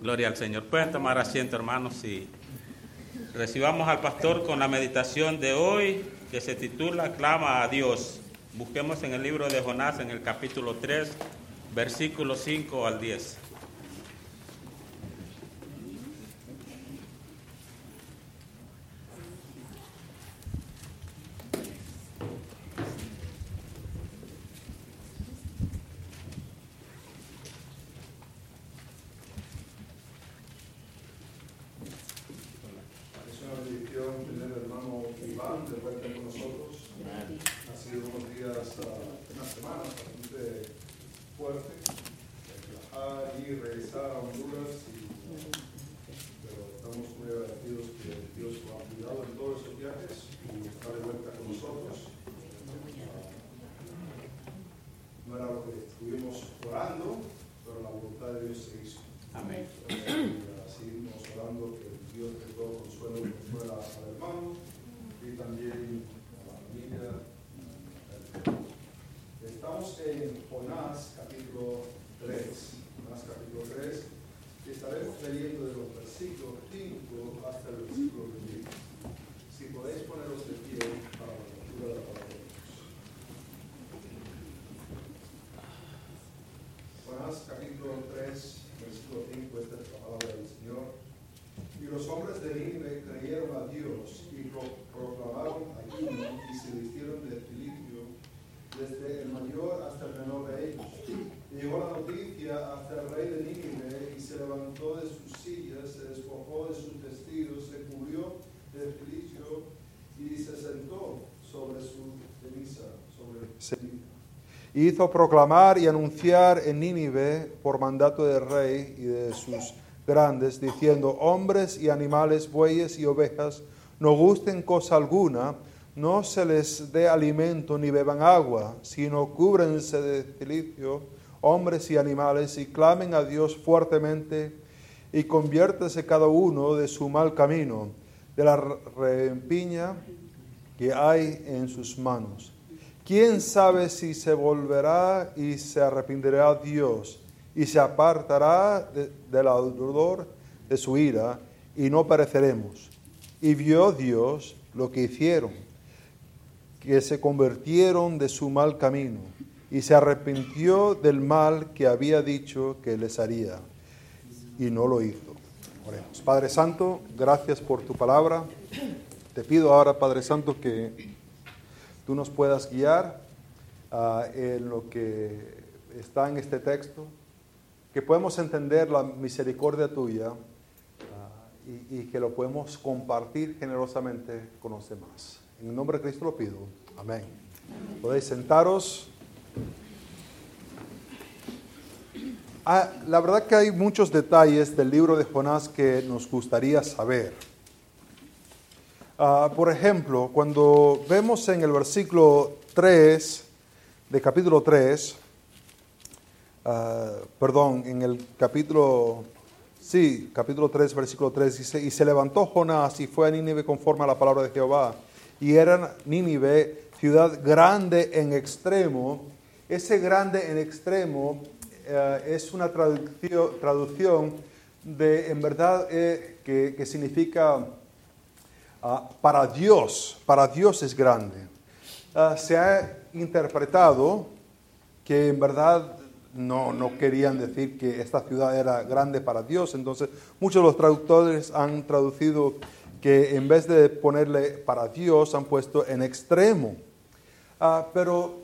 Gloria al Señor. Pueden tomar asiento, hermanos, y recibamos al pastor con la meditación de hoy que se titula Clama a Dios. Busquemos en el libro de Jonás, en el capítulo 3, versículos 5 al 10. Hizo proclamar y anunciar en Nínive por mandato del rey y de sus grandes, diciendo, hombres y animales, bueyes y ovejas, no gusten cosa alguna, no se les dé alimento ni beban agua, sino cúbrense de silicio, hombres y animales, y clamen a Dios fuertemente, y conviértese cada uno de su mal camino, de la rempiña que hay en sus manos ¿Quién sabe si se volverá y se arrepentirá Dios y se apartará del ardor de su ira y no pereceremos? Y vio Dios lo que hicieron, que se convirtieron de su mal camino y se arrepintió del mal que había dicho que les haría y no lo hizo. Oremos. Padre Santo, gracias por tu palabra. Te pido ahora, Padre Santo, que tú nos puedas guiar ah, en lo que está en este texto, que podemos entender la misericordia tuya ah, y, que lo podemos compartir generosamente con los demás. En el nombre de Cristo lo pido. Amén. Podéis sentaros. Ah, la verdad que hay muchos detalles del libro de Jonás que nos gustaría saber. Ah, por ejemplo, cuando vemos en el versículo 3 de capítulo 3, ah, perdón, en el capítulo, sí, capítulo 3, versículo 3 dice, y se levantó Jonás y fue a Nínive conforme a la palabra de Jehová. Y era Nínive ciudad grande en extremo. Ese grande en extremo eh, es una traducción, traducción de, en verdad, eh, que, que significa Ah, para Dios, para Dios es grande. Ah, se ha interpretado que en verdad no, no querían decir que esta ciudad era grande para Dios, entonces muchos de los traductores han traducido que en vez de ponerle para Dios han puesto en extremo. Ah, pero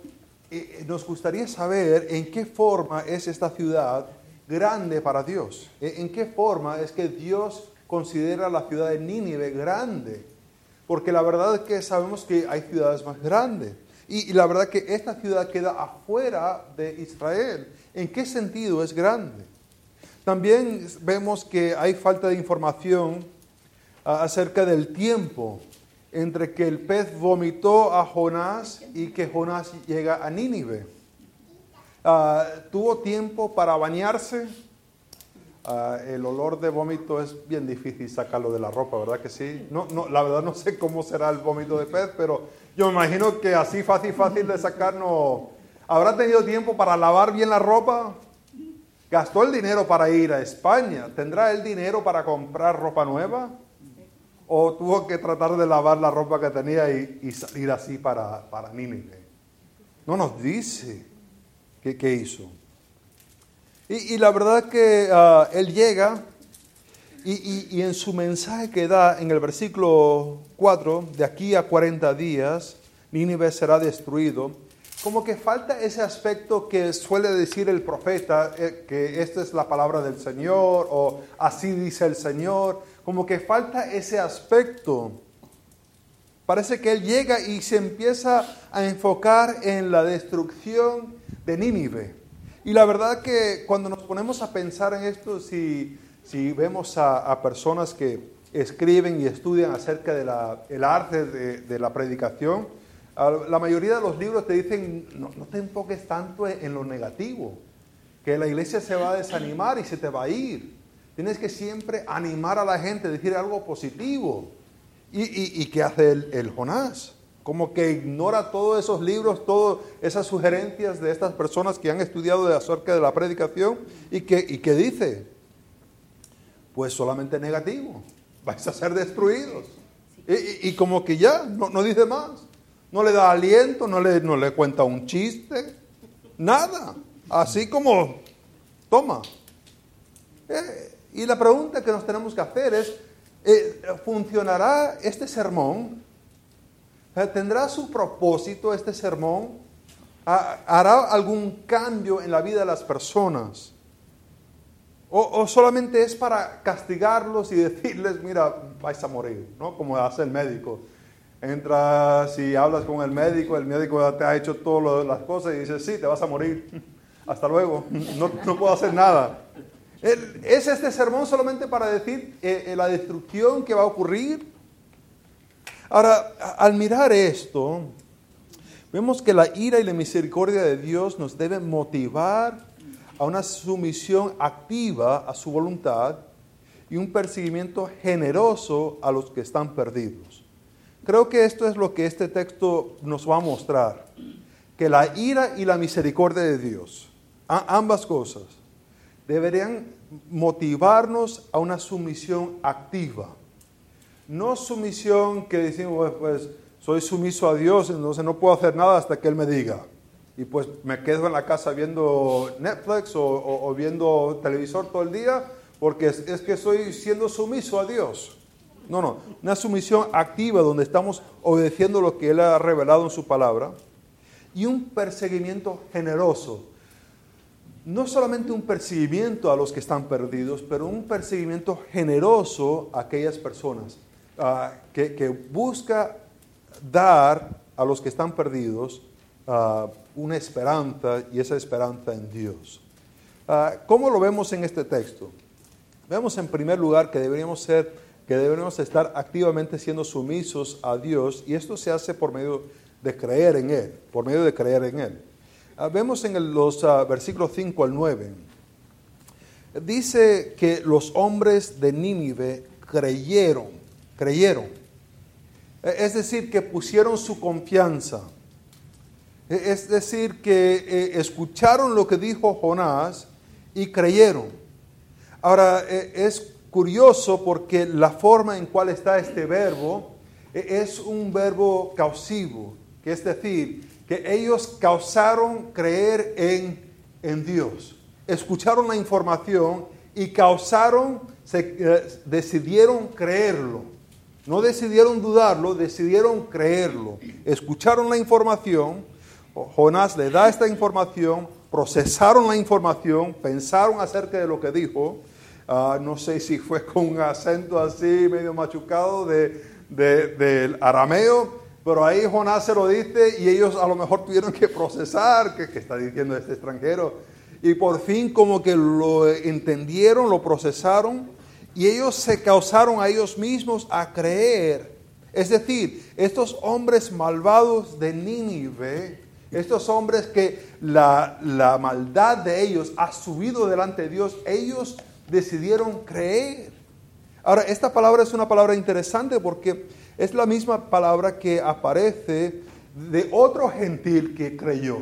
eh, nos gustaría saber en qué forma es esta ciudad grande para Dios. En qué forma es que Dios considera la ciudad de Nínive grande porque la verdad es que sabemos que hay ciudades más grandes. Y, la verdad que esta ciudad queda afuera de Israel. ¿En qué sentido es grande? También vemos que hay falta de información ah, acerca del tiempo entre que el pez vomitó a Jonás y que Jonás llega a Nínive. Ah, ¿Tuvo tiempo para bañarse? Ah, el olor de vómito es bien difícil sacarlo de la ropa, ¿verdad que sí? No, no, la verdad no sé cómo será el vómito de pez, pero yo me imagino que así fácil, fácil de sacar no... ¿Habrá tenido tiempo para lavar bien la ropa? Gastó el dinero para ir a España. ¿Tendrá el dinero para comprar ropa nueva? ¿O tuvo que tratar de lavar la ropa que tenía y, salir así para, para Nínive? No nos dice qué, hizo. Y, la verdad que ah, él llega y, en su mensaje que da en el versículo 4, de aquí a 40 días, Nínive será destruido como que falta ese aspecto que suele decir el profeta, eh, que esta es la palabra del Señor o así dice el Señor, como que falta ese aspecto. Parece que él llega y se empieza a enfocar en la destrucción de Nínive. Y la verdad que cuando nos ponemos a pensar en esto, si, si vemos a, personas que escriben y estudian acerca del arte de, de la predicación, la mayoría de los libros te dicen, no, te enfoques tanto en lo negativo, que la iglesia se va a desanimar y se te va a ir. Tienes que siempre animar a la gente, decir algo positivo. ¿Y, qué hace el, Jonás? Como que ignora todos esos libros, todas esas sugerencias de estas personas que han estudiado de acerca de la predicación y que, y que dice, pues solamente negativo, vais a ser destruidos. Y, como que ya, no, no dice más no le da aliento, no le, no le cuenta un chiste, nada. Así como, toma. Eh, y la pregunta que nos tenemos que hacer es, eh, ¿funcionará este sermón? ¿Tendrá su propósito este sermón? ¿Hará algún cambio en la vida de las personas? O, solamente es para castigarlos y decirles, mira, vais a morir, ¿no? Como hace el médico entras y hablas con el médico, el médico te ha hecho todas las cosas y dices, sí, te vas a morir, hasta luego, no, puedo hacer nada. ¿Es este sermón solamente para decir eh, eh, la destrucción que va a ocurrir? Ahora, al mirar esto, vemos que la ira y la misericordia de Dios nos deben motivar a una sumisión activa a su voluntad y un perseguimiento generoso a los que están perdidos. Creo que esto es lo que este texto nos va a mostrar, que la ira y la misericordia de Dios, ambas cosas, deberían motivarnos a una sumisión activa. No sumisión que decimos, pues, soy sumiso a Dios, entonces no puedo hacer nada hasta que Él me diga. Y pues me quedo en la casa viendo Netflix o, viendo televisor todo el día porque es, es que estoy siendo sumiso a Dios. No, no, una sumisión activa donde estamos obedeciendo lo que Él ha revelado en su palabra y un perseguimiento generoso. No solamente un perseguimiento a los que están perdidos, pero un perseguimiento generoso a aquellas personas ah, que, busca dar a los que están perdidos ah, una esperanza y esa esperanza en Dios. Ah, ¿Cómo lo vemos en este texto? Vemos en primer lugar que deberíamos ser que debemos estar activamente siendo sumisos a Dios y esto se hace por medio de creer en Él, por medio de creer en Él. Vemos en los versículos 5 al 9, dice que los hombres de Nínive creyeron, creyeron, e, es decir, que pusieron su confianza, e, es decir, que eh, escucharon lo que dijo Jonás y creyeron. Ahora, e, es curioso porque la forma en cual está este verbo e, es un verbo causivo, que es decir, que ellos causaron creer en, en Dios. Escucharon la información y causaron, se, eh, decidieron creerlo. No decidieron dudarlo, decidieron creerlo. Escucharon la información, Jonás le da esta información, procesaron la información, pensaron acerca de lo que dijo, Ah, no sé si fue con un acento así medio machucado de, del arameo, pero ahí Jonás se lo dice y ellos a lo mejor tuvieron que procesar qué está diciendo este extranjero. Y por fin como que lo entendieron, lo procesaron y ellos se causaron a ellos mismos a creer. Es decir, estos hombres malvados de Nínive, estos hombres que la, la maldad de ellos ha subido delante de Dios, ellos decidieron creer. Ahora, esta palabra es una palabra interesante porque es la misma palabra que aparece de otro gentil que creyó,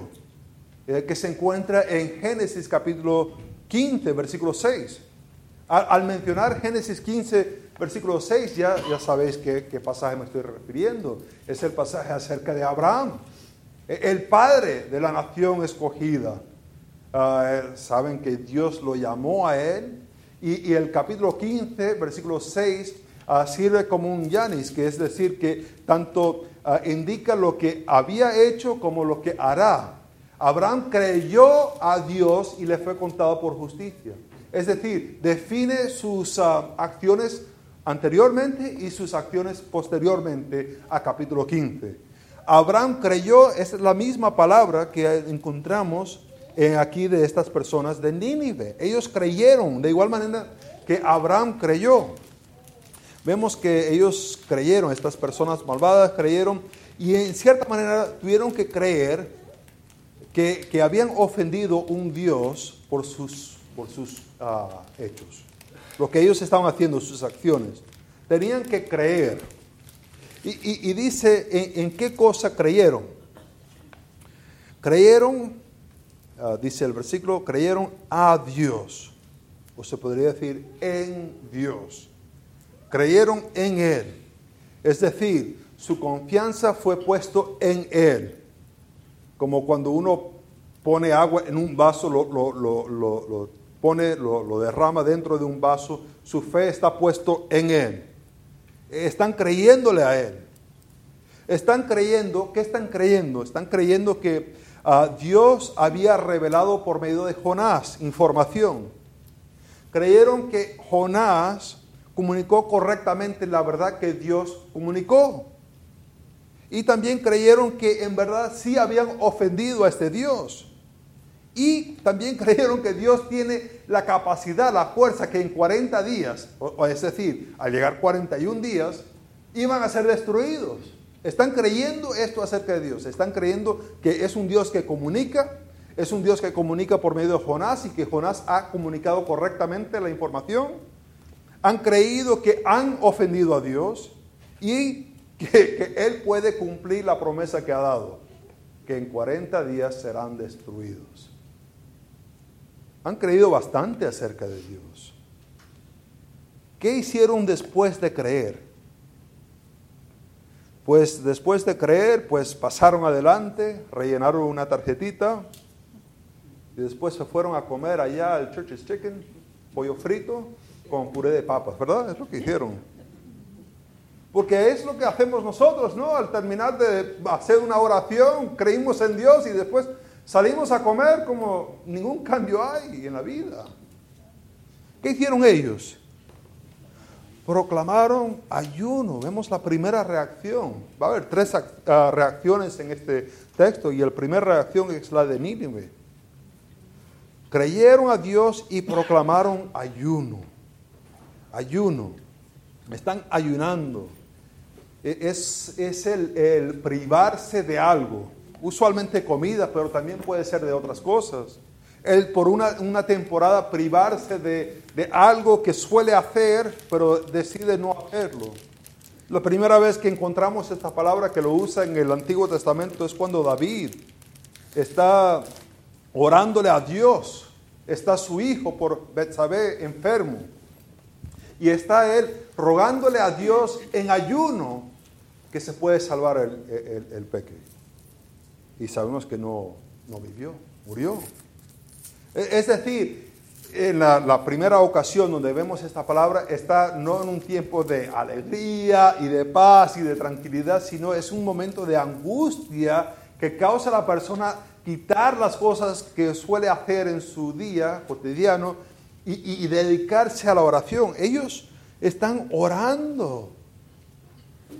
eh, que se encuentra en Génesis capítulo 15, versículo 6. Al, mencionar Génesis 15, versículo 6, ya, ya sabéis qué, qué pasaje me estoy refiriendo. Es el pasaje acerca de Abraham, e, el padre de la nación escogida. Ah, saben que Dios lo llamó a él. Y, el capítulo 15, versículo 6, ah, sirve como un yanis, que es decir, que tanto ah, indica lo que había hecho como lo que hará. Abraham creyó a Dios y le fue contado por justicia. Es decir, define sus ah, acciones anteriormente y sus acciones posteriormente a capítulo 15. Abraham creyó, es la misma palabra que encontramos en aquí de estas personas de Nínive. Ellos creyeron, de igual manera que Abraham creyó. Vemos que ellos creyeron, estas personas malvadas creyeron y en cierta manera tuvieron que creer que, que habían ofendido un Dios por sus por sus ah, hechos, lo que ellos estaban haciendo, sus acciones. Tenían que creer. Y, dice, ¿en, qué cosa creyeron? Creyeron, ah, dice el versículo, creyeron a Dios. O se podría decir en Dios. Creyeron en Él. Es decir, su confianza fue puesto en Él. Como cuando uno pone agua en un vaso, lo, lo pone, lo, derrama dentro de un vaso, su fe está puesto en Él. Están creyéndole a Él. Están creyendo, ¿qué están creyendo? Están creyendo que ah, Dios había revelado por medio de Jonás información. Creyeron que Jonás comunicó correctamente la verdad que Dios comunicó. Y también creyeron que en verdad sí habían ofendido a este Dios. Y también creyeron que Dios tiene la capacidad, la fuerza que en 40 días, o, es decir, al llegar 41 días, iban a ser destruidos. Están creyendo esto acerca de Dios. Están creyendo que es un Dios que comunica, es un Dios que comunica por medio de Jonás y que Jonás ha comunicado correctamente la información. Han creído que han ofendido a Dios y que, que Él puede cumplir la promesa que ha dado, que en 40 días serán destruidos han creído bastante acerca de Dios. ¿Qué hicieron después de creer? Pues después de creer, pues pasaron adelante, rellenaron una tarjetita y después se fueron a comer allá al Church's Chicken, pollo frito con puré de papas, ¿verdad? Es lo que hicieron. Porque es lo que hacemos nosotros, ¿no? Al terminar de hacer una oración, creímos en Dios y después Salimos a comer como ningún cambio hay en la vida. ¿Qué hicieron ellos? Proclamaron ayuno. Vemos la primera reacción. Va a haber tres ah, reacciones en este texto y la primera reacción es la de Nínive. Creyeron a Dios y proclamaron ayuno. Ayuno. Están ayunando. E-, es, es el, el privarse de algo usualmente comida, pero también puede ser de otras cosas. El por una, temporada privarse de, algo que suele hacer, pero decide no hacerlo. La primera vez que encontramos esta palabra que lo usa en el Antiguo Testamento es cuando David está orándole a Dios. Está su hijo por Betsabé enfermo. Y está él rogándole a Dios en ayuno que se puede salvar el, el, y sabemos que no, vivió, murió. E, es decir, en la, primera ocasión donde vemos esta palabra está no en un tiempo de alegría y de paz y de tranquilidad, sino es un momento de angustia que causa a la persona quitar las cosas que suele hacer en su día cotidiano y, dedicarse a la oración. Ellos están orando.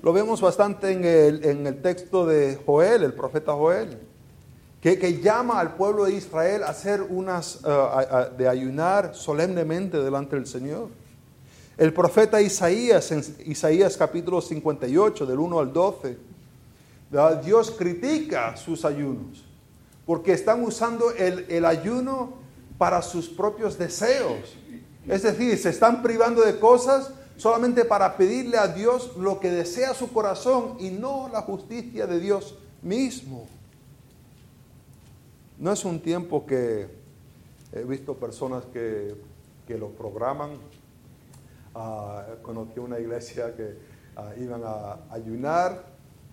Lo vemos bastante en el, en el texto de Joel, el profeta Joel, que, que, llama al pueblo de Israel a hacer unas, eh, de ayunar solemnemente delante del Señor. El profeta Isaías, en Isaías capítulo 58, del 1 al 12, Dios critica sus ayunos, porque están usando el, el ayuno para sus propios deseos. Es decir, se están privando de cosas solamente para pedirle a Dios lo que desea su corazón y no la justicia de Dios mismo. No es un tiempo que He visto personas que, que lo programan. Ah, conocí una iglesia que ah, iban a ayunar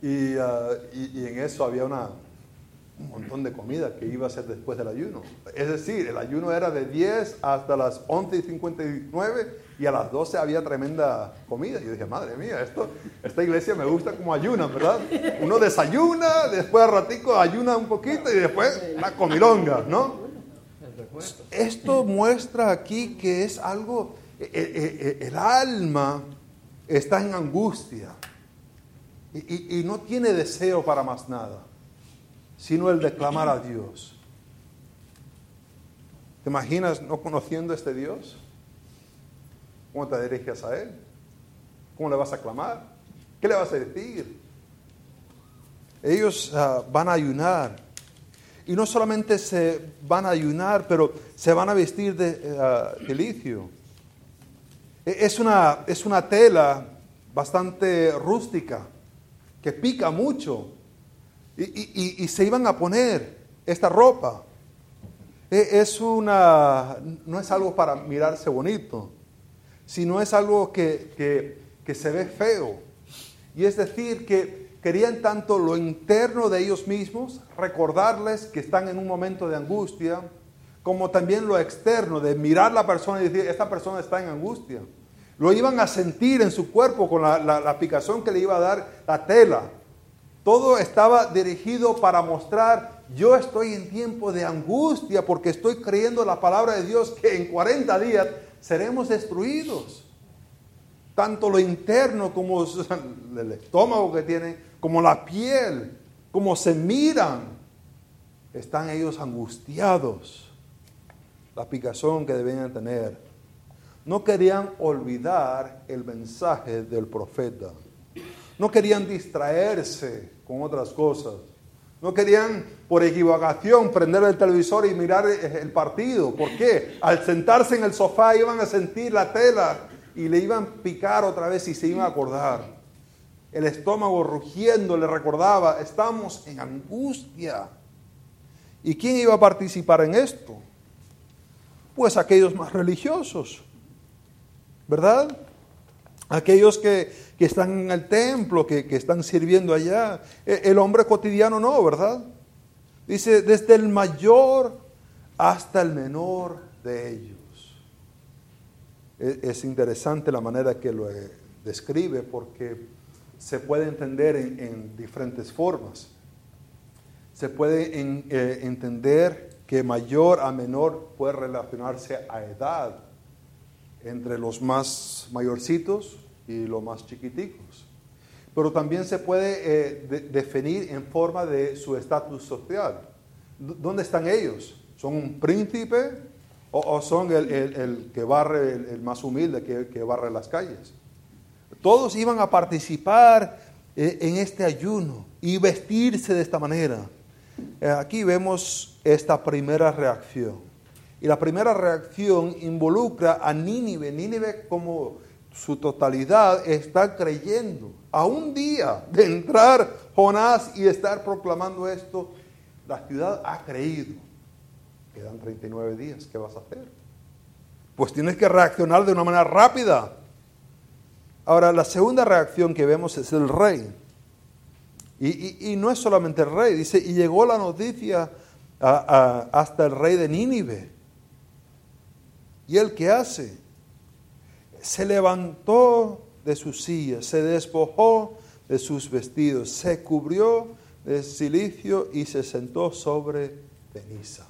y, y- y en eso había una, un montón de comida que iba a ser después del ayuno. Es decir, el ayuno era de 10 hasta las 11 y 59 y a las 12 había tremenda comida. Yo dije, madre mía, esto, esta iglesia me gusta como ayunan, ¿verdad? Uno desayuna, después al ratico ayuna un poquito y después la comilonga, ¿no? Esto muestra aquí que es algo, eh, eh, eh, el alma está en angustia y no tiene deseo para más nada, sino el de clamar a Dios. ¿Te imaginas no conociendo a este Dios? ¿Cómo te diriges a Él? ¿Cómo le vas a clamar? ¿Qué le vas a decir? Ellos ah, van a ayunar. Y no solamente se van a ayunar, pero se van a vestir de ah, de licio. E- Es una, es una tela bastante rústica, que pica mucho. Y- y se iban a poner esta ropa. E- Es una, no es algo para mirarse bonito, sino es algo que, que- que se ve feo. Y es decir, que querían tanto lo interno de ellos mismos, recordarles que están en un momento de angustia, como también lo externo, de mirar la persona y decir, esta persona está en angustia. Lo iban a sentir en su cuerpo con la, la- picazón que le iba a dar la tela. Todo estaba dirigido para mostrar, yo estoy en tiempo de angustia porque estoy creyendo la palabra de Dios que en 40 días seremos destruidos. Tanto lo interno como el estómago que tienen, como la piel, como se miran, están ellos angustiados. La picazón que debían tener. No querían olvidar el mensaje del profeta. No querían distraerse con otras cosas. No querían por equivocación prender el televisor y mirar el partido. ¿Por qué? Al sentarse en el sofá iban a sentir la tela y le iban a picar otra vez y se iban a acordar. El estómago rugiendo le recordaba, estamos en angustia. ¿Y quién iba a participar en esto? Pues aquellos más religiosos, ¿verdad? Aquellos que, que están en el templo, que, que están sirviendo allá. E- El hombre cotidiano no, ¿verdad? Dice, desde el mayor hasta el menor de ellos. E- Es interesante la manera que lo eh, describe porque se puede entender en, en diferentes formas. Se puede eh, entender que mayor a menor puede relacionarse a edad entre los más mayorcitos y los más chiquiticos. Pero también se puede eh, de- definir en forma de su estatus social. ¿Dónde están ellos? ¿Son un príncipe o, son el, el- que barre, el, el más humilde que, que barre las calles? Todos iban a participar eh, en este ayuno y vestirse de esta manera. Eh, Aquí vemos esta primera reacción. Y la primera reacción involucra a Nínive. Nínive como su totalidad está creyendo. A un día de entrar Jonás y estar proclamando esto, la ciudad ha creído. Quedan 39 días, ¿qué vas a hacer? Pues tienes que reaccionar de una manera rápida. Ahora, la segunda reacción que vemos es el rey. Y, y- y no es solamente el rey, dice, y llegó la noticia hasta el rey de Nínive. ¿Y él qué hace? Se levantó de su silla, se despojó de sus vestidos, se cubrió de silicio y se sentó sobre ceniza.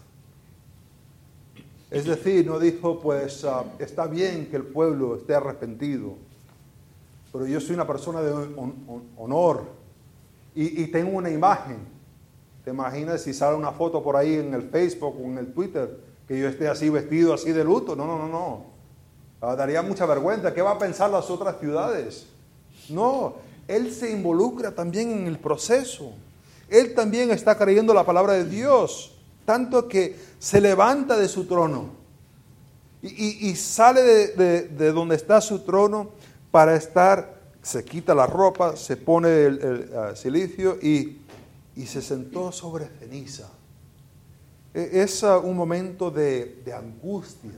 Es decir, no dijo, pues ah, está bien que el pueblo esté arrepentido, pero yo soy una persona de hon- hon- honor y, y tengo una imagen. ¿Te imaginas si sale una foto por ahí en el Facebook o en el Twitter que yo esté así vestido, así de luto? No, no, no, no. Ah, daría mucha vergüenza. ¿Qué va a pensar las otras ciudades? No, él se involucra también en el proceso. Él también está creyendo la palabra de Dios, tanto que se levanta de su trono y, y- sale de, de- de donde está su trono para estar, se quita la ropa, se pone el, silicio y, y se sentó sobre ceniza. E- Es ah, un momento de, de angustia.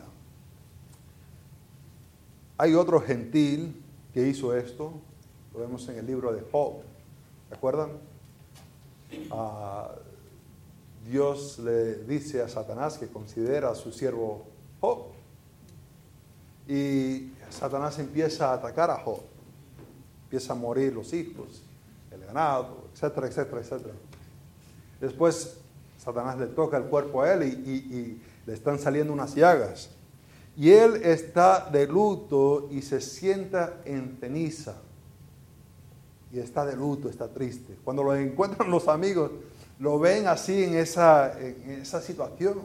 Hay otro gentil que hizo esto, lo vemos en el libro de Job, ¿recuerdan? Ah, Dios le dice a Satanás que considera a su siervo Job. Y Satanás empieza a atacar a Job. Empieza a morir los hijos, el ganado, etcétera, etcétera, etcétera. Después Satanás le toca el cuerpo a él y- y le están saliendo unas llagas. Y él está de luto y se sienta en ceniza. Y está de luto, está triste. Cuando lo encuentran los amigos, lo ven así en esa, en esa situación.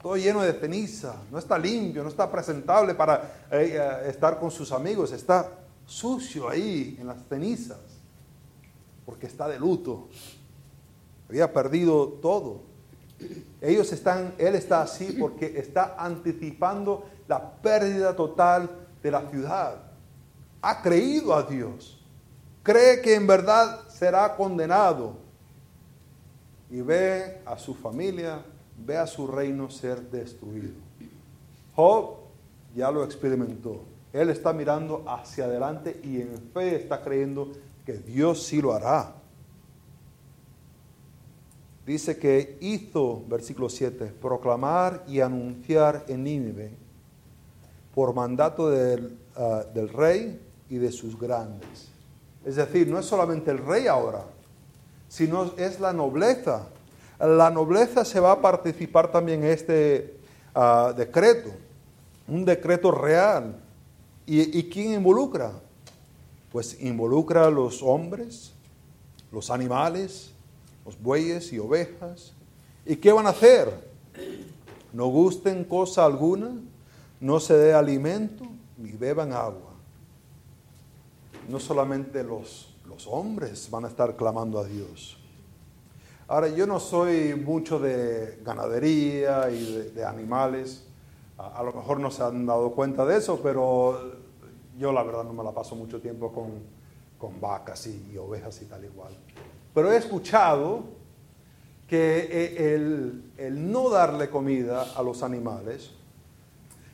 Todo lleno de ceniza. No está limpio, no está presentable para eh, eh, estar con sus amigos. Está sucio ahí en las cenizas. Porque está de luto. Había perdido todo. Ellos están, él está así porque está anticipando la pérdida total de la ciudad. Ha creído a Dios. Cree que en verdad será condenado. Y ve a su familia, ve a su reino ser destruido. Job ya lo experimentó. Él está mirando hacia adelante y en fe está creyendo que Dios sí lo hará dice que hizo, versículo 7, proclamar y anunciar en Nínive por mandato del, ah, del rey y de sus grandes. Es decir, no es solamente el rey ahora, sino es la nobleza. La nobleza se va a participar también en este ah, decreto, un decreto real. ¿Y, ¿Y quién involucra? Pues involucra a los hombres, los animales, los bueyes y ovejas. ¿Y qué van a hacer? No gusten cosa alguna, no se dé alimento, ni beban agua. No solamente los, los hombres van a estar clamando a Dios. Ahora, yo no soy mucho de ganadería y de, animales. A, lo mejor no se han dado cuenta de eso, pero yo la verdad no me la paso mucho tiempo con, con vacas y ovejas y tal igual. Pero he escuchado que eh, el, el no darle comida a los animales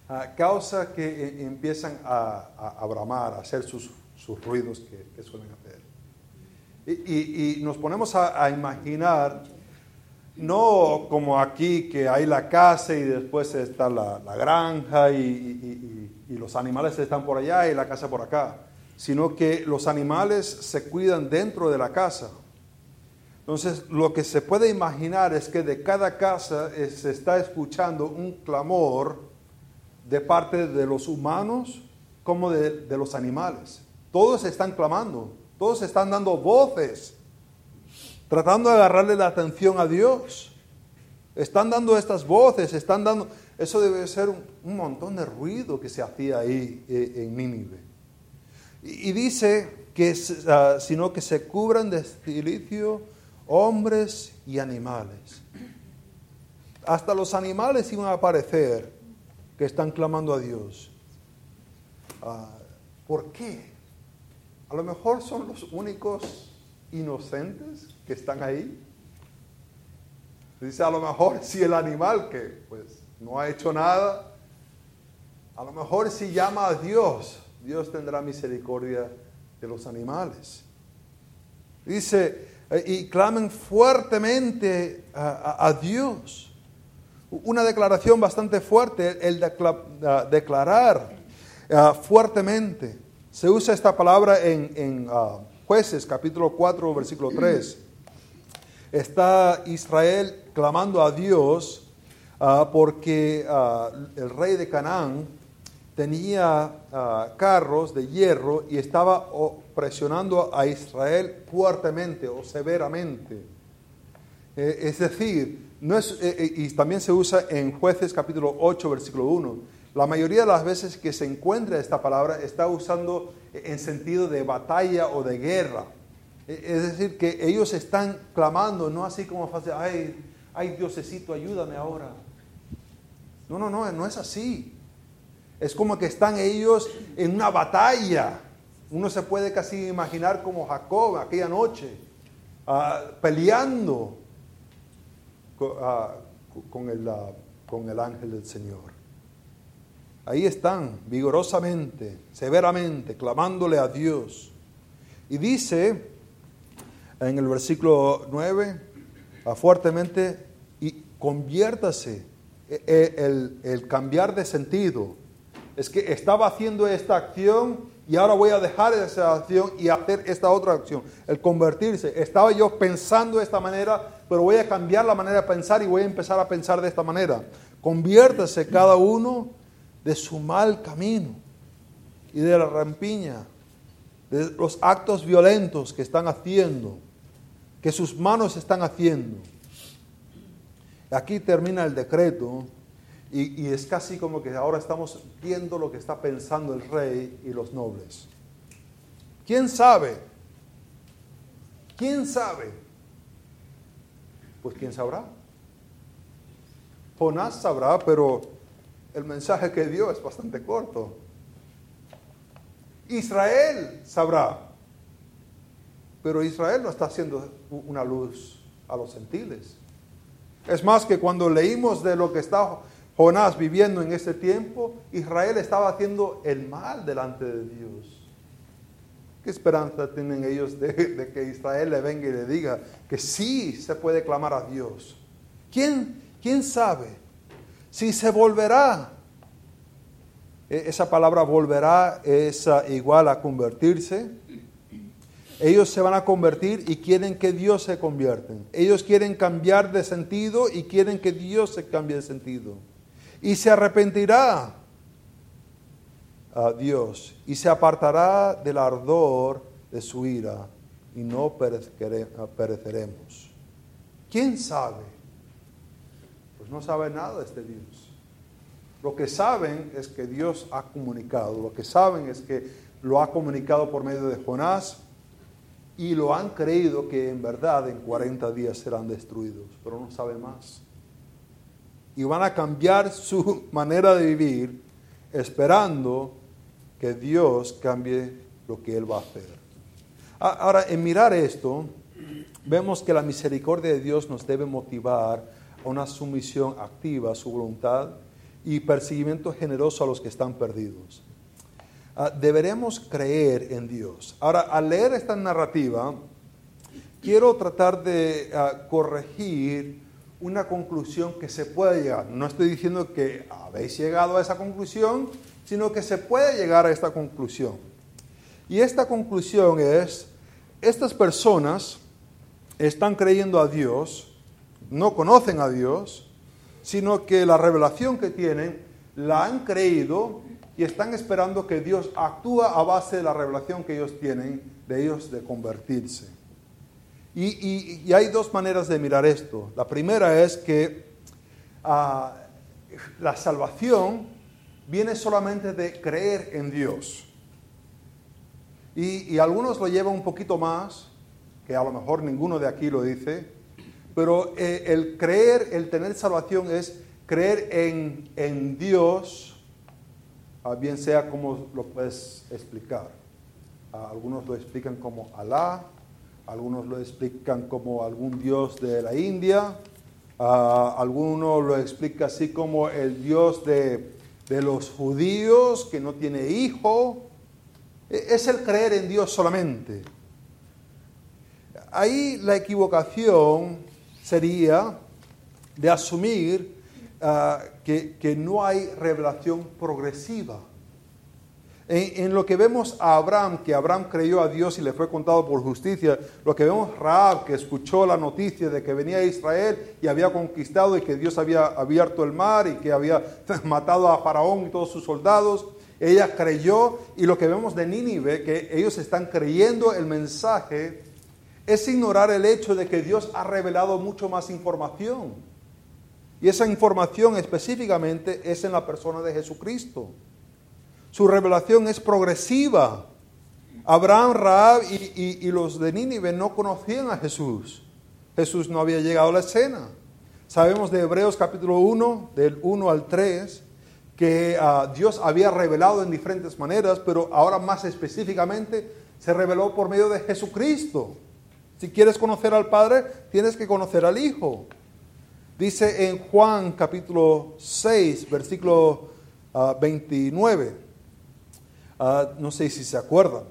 ah, causa que eh, empiezan a, a, a bramar, a hacer sus, sus ruidos que, suelen hacer. Y, y- nos ponemos a, imaginar, no como aquí que hay la casa y después está la, la granja y, y- y- y los animales están por allá y la casa por acá, sino que los animales se cuidan dentro de la casa. Entonces, lo que se puede imaginar es que de cada casa eh, se está escuchando un clamor de parte de los humanos como de, los animales. Todos están clamando, todos están dando voces, tratando de agarrarle la atención a Dios. Están dando estas voces, están dando... Eso debe ser un, montón de ruido que se hacía ahí eh, en Nínive. Y, dice que, ah, sino que se cubran de silicio hombres y animales. Hasta los animales iban a aparecer que están clamando a Dios. Ah, ¿Por qué? A lo mejor son los únicos inocentes que están ahí. Dice, a lo mejor si el animal que pues no ha hecho nada, a lo mejor si llama a Dios, Dios tendrá misericordia de los animales. Dice, y clamen fuertemente a, Dios. Una declaración bastante fuerte, el decla- declarar fuertemente. Se usa esta palabra en, en, jueces capítulo 4, versículo 3. Está Israel clamando a Dios porque el rey de Canaán tenía ah, carros de hierro y estaba oh, presionando a Israel fuertemente o severamente. Eh, es decir, no es, eh, eh, y también se usa en jueces capítulo 8, versículo 1. La mayoría de las veces que se encuentra esta palabra está usando en sentido de batalla o de guerra. Eh, Es decir, que ellos están clamando, no así como fácil, ay, ay, Diosecito, ayúdame ahora. No, no, no, no es así. Es como que están ellos en una batalla. Uno se puede casi imaginar como Jacob aquella noche, ah, peleando ah, con el, ah, con el ángel del Señor. Ahí están, vigorosamente, severamente, clamándole a Dios. Y dice en el versículo 9, ah, fuertemente, y conviértase e, e, el, el cambiar de sentido. Es que estaba haciendo esta acción y ahora voy a dejar esa acción y hacer esta otra acción. El convertirse. Estaba yo pensando de esta manera, pero voy a cambiar la manera de pensar y voy a empezar a pensar de esta manera. Conviértase cada uno de su mal camino y de la rampiña, de los actos violentos que están haciendo, que sus manos están haciendo. Aquí termina el decreto y, es casi como que ahora estamos viendo lo que está pensando el rey y los nobles. ¿Quién sabe? ¿Quién sabe? Pues quién sabrá. Jonás sabrá, pero el mensaje que dio es bastante corto. Israel sabrá, pero Israel no está haciendo una luz a los gentiles. Es más que cuando leímos de lo que está Jonás viviendo en ese tiempo, Israel estaba haciendo el mal delante de Dios. ¿Qué esperanza tienen ellos de, que Israel le venga y le diga que sí se puede clamar a Dios? ¿Quién, quién sabe? si se volverá. E, esa palabra volverá es ah, igual a convertirse. Ellos se van a convertir y quieren que Dios se convierta. Ellos quieren cambiar de sentido y quieren que Dios se cambie de sentido. Y se arrepentirá a Dios y se apartará del ardor de su ira y no pereceremos. ¿Quién sabe? no saben nada de este Dios. Lo que saben es que Dios ha comunicado, lo que saben es que lo ha comunicado por medio de Jonás y lo han creído que en verdad en 40 días serán destruidos, pero no saben más. Y van a cambiar su manera de vivir esperando que Dios cambie lo que Él va a hacer. Ahora, en mirar esto, vemos que la misericordia de Dios nos debe motivar una sumisión activa a su voluntad y perseguimiento generoso a los que están perdidos. Uh, deberemos creer en Dios. Ahora, al leer esta narrativa, quiero tratar de uh, corregir una conclusión que se puede llegar. No estoy diciendo que habéis llegado a esa conclusión, sino que se puede llegar a esta conclusión. Y esta conclusión es, estas personas están creyendo a Dios, no conocen a Dios, sino que la revelación que tienen la han creído y están esperando que Dios actúe a base de la revelación que ellos tienen de ellos de convertirse. Y, hay dos maneras de mirar esto. La primera es que uh, la salvación viene solamente de creer en Dios. Y, y algunos lo llevan un poquito más, que a lo mejor ninguno de aquí lo dice, pero eh, el creer, el tener salvación es creer en, Dios, ah, bien sea como lo puedes explicar. Ah, algunos lo explican como Alá, algunos lo explican como algún Dios de la India, ah, algunos lo explican así como el Dios de, de los judíos que no tiene hijo. E, es el creer en Dios solamente. Ahí la equivocación sería de asumir uh, que, que, no hay revelación progresiva. En, lo que vemos a Abraham, que Abraham creyó a Dios y le fue contado por justicia, lo que vemos a Raab, que escuchó la noticia de que venía Israel y había conquistado y que Dios había abierto el mar y que había matado a Faraón y todos sus soldados, ella creyó y lo que vemos de Nínive, que ellos están creyendo el mensaje es ignorar el hecho de que Dios ha revelado mucho más información. Y esa información específicamente es en la persona de Jesucristo. Su revelación es progresiva. Abraham, Raab y, los de Nínive no conocían a Jesús. Jesús no había llegado a la escena. Sabemos de Hebreos capítulo 1, del 1 al 3, que uh, Dios había revelado en diferentes maneras, pero ahora más específicamente se reveló por medio de Jesucristo. Si quieres conocer al Padre, tienes que conocer al Hijo. Dice en Juan capítulo 6, versículo ah, 29, Ah, no sé si se acuerdan,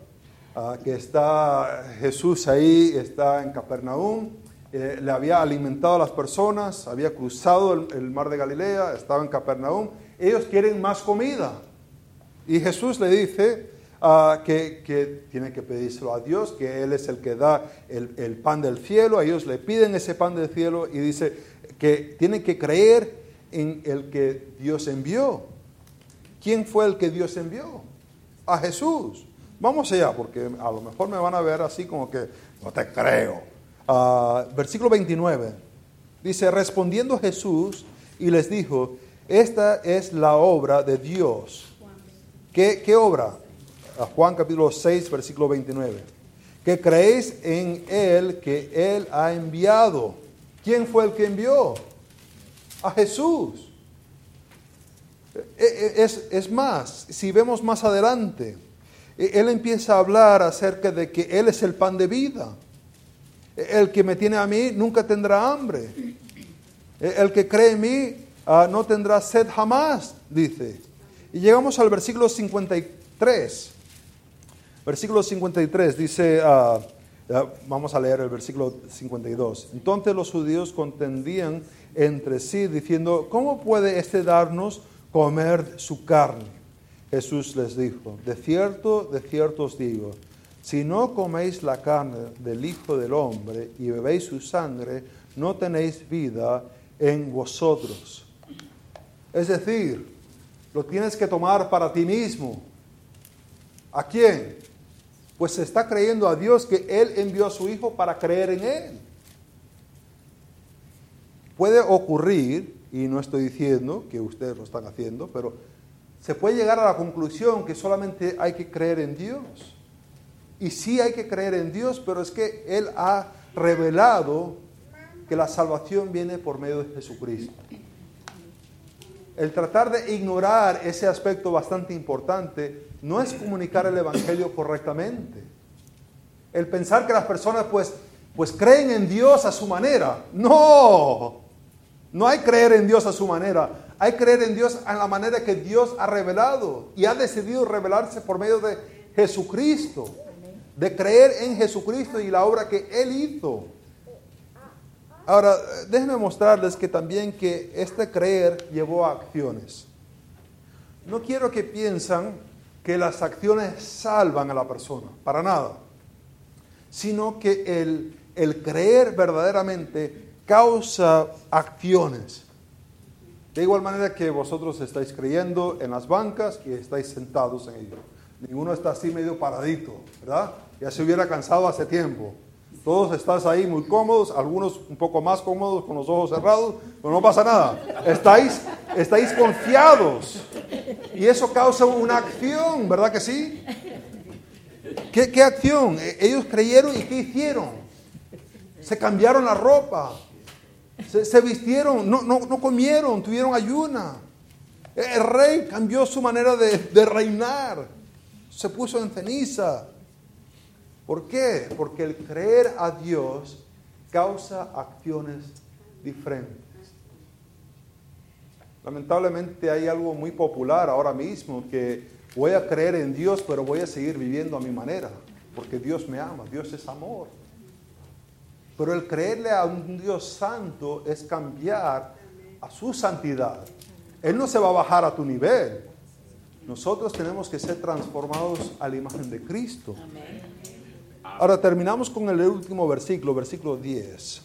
ah, que está Jesús ahí, está en Capernaum, eh, le había alimentado a las personas, había cruzado el, mar de Galilea, estaba en Capernaum, ellos quieren más comida. Y Jesús le dice ah, que, tiene que pedírselo a Dios, que Él es el que da el, el pan del cielo, ellos le piden ese pan del cielo y dice que tienen que creer en el que Dios envió. ¿Quién fue el que Dios envió? A Jesús. Vamos allá, porque a lo mejor me van a ver así como que no te creo. Ah, versículo 29 dice, respondiendo Jesús y les dijo, esta es la obra de Dios. ¿Qué, qué obra? A Juan capítulo 6, versículo 29. Que creéis en Él que Él ha enviado. ¿Quién fue el que envió? A Jesús. E- e- Es, es más, si vemos más adelante, e- Él empieza a hablar acerca de que Él es el pan de vida. El que me tiene a mí nunca tendrá hambre. El que cree en mí ah, no tendrá sed jamás, dice. Y llegamos al versículo 53. Versículo 53 dice, ah, vamos a leer el versículo 52. Entonces los judíos contendían entre sí diciendo, ¿cómo puede este darnos comer su carne? Jesús les dijo, de cierto, de cierto os digo, si no coméis la carne del Hijo del Hombre y bebéis su sangre, no tenéis vida en vosotros. Es decir, lo tienes que tomar para ti mismo. ¿A quién? Pues se está creyendo a Dios que Él envió a su Hijo para creer en Él. Puede ocurrir, y no estoy diciendo que ustedes lo están haciendo, pero se puede llegar a la conclusión que solamente hay que creer en Dios. Y sí hay que creer en Dios, pero es que Él ha revelado que la salvación viene por medio de Jesucristo. El tratar de ignorar ese aspecto bastante importante no es comunicar el Evangelio correctamente. El pensar que las personas pues, pues creen en Dios a su manera. No, no hay creer en Dios a su manera. Hay creer en Dios a la manera que Dios ha revelado y ha decidido revelarse por medio de Jesucristo. De creer en Jesucristo y la obra que Él hizo. Ahora, déjenme mostrarles que también que este creer llevó a acciones. No quiero que piensan que las acciones salvan a la persona, para nada, sino que el, el creer verdaderamente causa acciones. De igual manera que vosotros estáis creyendo en las bancas y estáis sentados en ello. Ninguno está así medio paradito, ¿verdad? Ya se hubiera cansado hace tiempo. Todos estás ahí muy cómodos, algunos un poco más cómodos con los ojos cerrados, pero no pasa nada. Estáis, estáis confiados. Y eso causa una acción, ¿verdad que sí? ¿Qué, qué acción? E- Ellos creyeron y ¿qué hicieron? Se cambiaron la ropa, se, vistieron, no, no, no comieron, tuvieron ayuna. El rey cambió su manera de, de reinar, se puso en ceniza. ¿Por qué? Porque el creer a Dios causa acciones diferentes. Lamentablemente hay algo muy popular ahora mismo que voy a creer en Dios, pero voy a seguir viviendo a mi manera, porque Dios me ama, Dios es amor. Pero el creerle a un Dios santo es cambiar a su santidad. Él no se va a bajar a tu nivel. Nosotros tenemos que ser transformados a la imagen de Cristo. Ahora terminamos con el último versículo, versículo 10,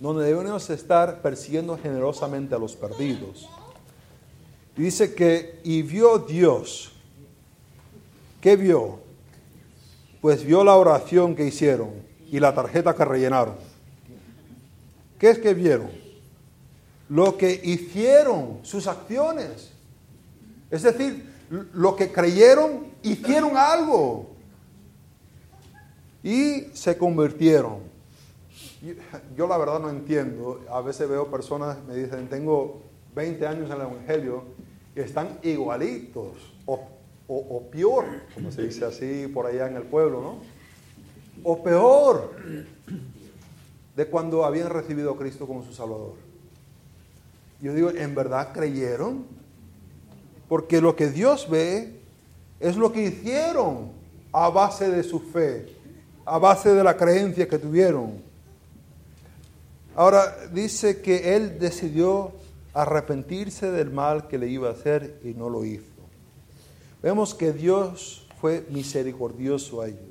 donde debemos estar persiguiendo generosamente a los perdidos. Dice que, y vio Dios, ¿qué vio? Pues vio la oración que hicieron y la tarjeta que rellenaron. ¿Qué es que vieron? Lo que hicieron, sus acciones. Es decir, lo que creyeron, hicieron algo y se convirtieron. Yo, la verdad no entiendo, a veces veo personas, me dicen, tengo 20 años en el Evangelio, y están igualitos, o, o, o peor, como se dice así por allá en el pueblo, ¿no? O peor de cuando habían recibido a Cristo como su Salvador. Yo digo, ¿en verdad creyeron? Porque lo que Dios ve es lo que hicieron a base de su fe, a base de la creencia que tuvieron. Ahora dice que él decidió arrepentirse del mal que le iba a hacer y no lo hizo. Vemos que Dios fue misericordioso a ellos.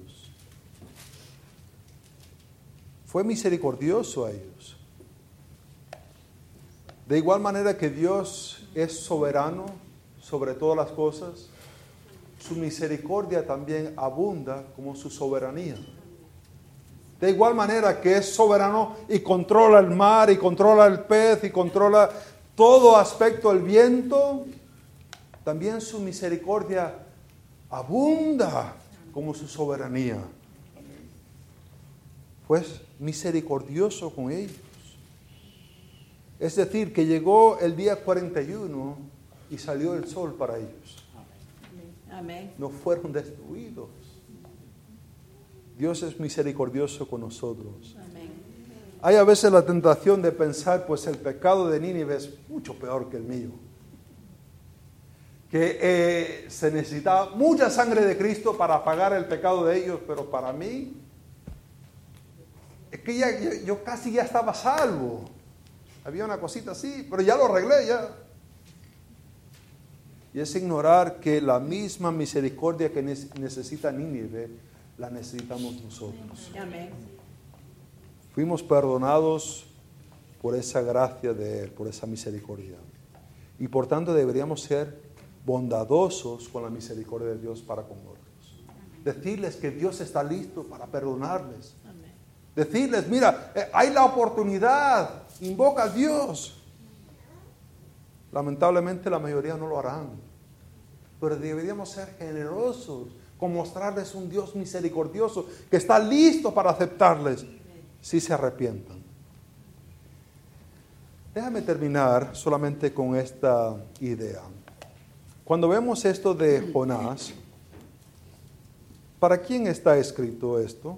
Fue misericordioso a ellos. De igual manera que Dios es soberano sobre todas las cosas, su misericordia también abunda como su soberanía. De igual manera que es soberano y controla el mar y controla el pez y controla todo aspecto del viento, también su misericordia abunda como su soberanía. Pues misericordioso con ellos. Es decir, que llegó el día 41 y salió el sol para ellos. Amén. No fueron destruidos. Dios es misericordioso con nosotros. Hay a veces la tentación de pensar, pues el pecado de Nínive es mucho peor que el mío. Que eh, se necesitaba mucha sangre de Cristo para pagar el pecado de ellos, pero para mí es que ya, yo, casi ya estaba salvo. Había una cosita así, pero ya lo arreglé ya. Y es ignorar que la misma misericordia que necesita Nínive, la necesitamos nosotros. Fuimos perdonados por esa gracia de Él, por esa misericordia. Y por tanto deberíamos ser bondadosos con la misericordia de Dios para con otros. Decirles que Dios está listo para perdonarles. Decirles, mira, eh, hay la oportunidad, invoca a Dios. Lamentablemente la mayoría no lo harán. Pero deberíamos ser generosos con mostrarles un Dios misericordioso que está listo para aceptarles si se arrepientan. Déjame terminar solamente con esta idea. Cuando vemos esto de Jonás, ¿para quién está escrito esto?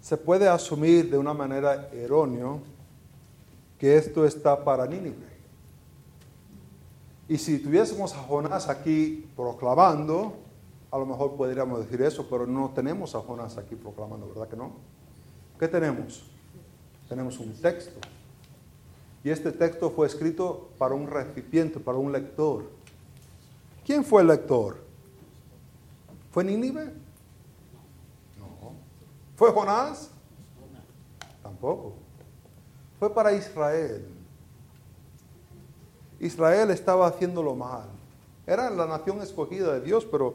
Se puede asumir de una manera errónea que esto está para Nínive. Y si tuviésemos a Jonás aquí proclamando, a lo mejor podríamos decir eso, pero no tenemos a Jonás aquí proclamando, ¿verdad que no? ¿Qué tenemos? Tenemos un texto. Y este texto fue escrito para un recipiente, para un lector. ¿Quién fue el lector? ¿Fue Nínive? ¿Fue Jonás? Tampoco. Fue para Israel. Israel estaba haciéndolo mal. Era la nación escogida de Dios, pero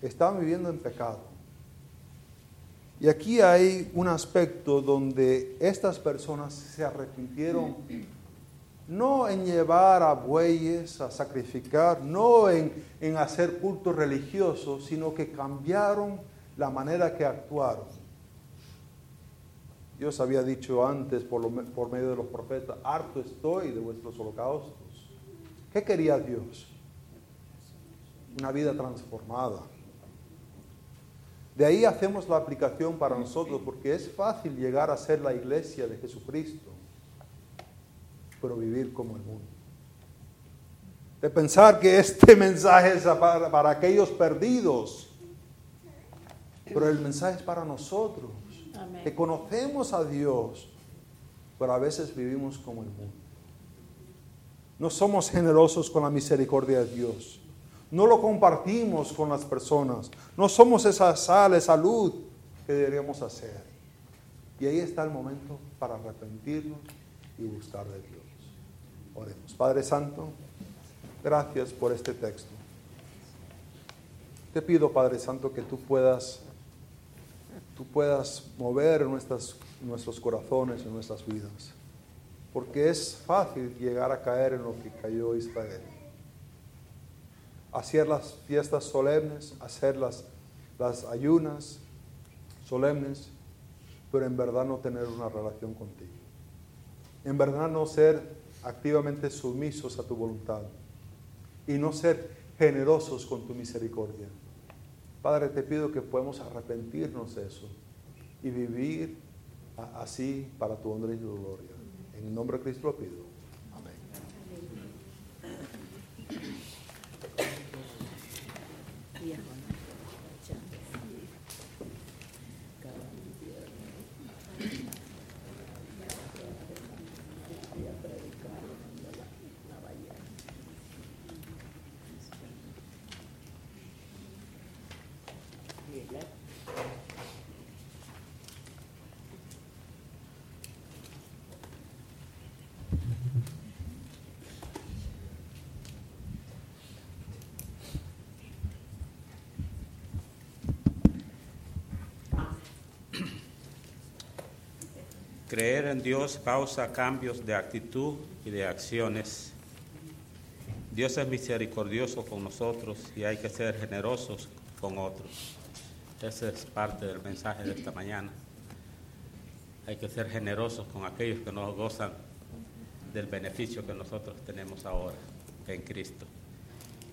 estaban viviendo en pecado. Y aquí hay un aspecto donde estas personas se arrepintieron no en llevar a bueyes a sacrificar, no en, en hacer culto religioso, sino que cambiaron la manera que actuaron. Dios había dicho antes por, medio de los profetas, harto estoy de vuestros holocaustos. ¿Qué quería Dios? Una vida transformada. De ahí hacemos la aplicación para nosotros, porque es fácil llegar a ser la iglesia de Jesucristo, pero vivir como el mundo. De pensar que este mensaje es para aquellos perdidos, pero el mensaje es para nosotros que conocemos a Dios, pero a veces vivimos como el mundo. No somos generosos con la misericordia de Dios. No lo compartimos con las personas. No somos esa sal, esa luz que deberíamos hacer. Y ahí está el momento para arrepentirnos y buscar de Dios. Oremos. Padre Santo, gracias por este texto. Te pido, Padre Santo, que tú puedas tú puedas mover nuestras, nuestros corazones y nuestras vidas. Porque es fácil llegar a caer en lo que cayó Israel. Hacer las fiestas solemnes, hacer las, las ayunas solemnes, pero en verdad no tener una relación contigo. En verdad no ser activamente sumisos a tu voluntad y no ser generosos con tu misericordia. Padre, te pido que podamos arrepentirnos de eso y vivir así para tu honra y tu gloria. En el nombre de Cristo lo pido. Amén. Creer en Dios causa cambios de actitud y de acciones. Dios es misericordioso con nosotros y hay que ser generosos con otros. Esa es parte del mensaje de esta mañana. Hay que ser generosos con aquellos que no gozan del beneficio que nosotros tenemos ahora en Cristo.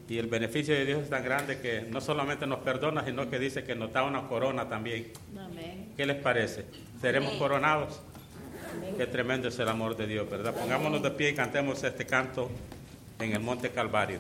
Y el beneficio de Dios es tan grande que no solamente nos perdona, sino que dice que nos da una corona también. Amén. ¿Qué les parece? ¿Seremos Amén. coronados? Qué tremendo es el amor de Dios, ¿verdad? Pongámonos de pie y cantemos este canto en el Monte Calvario.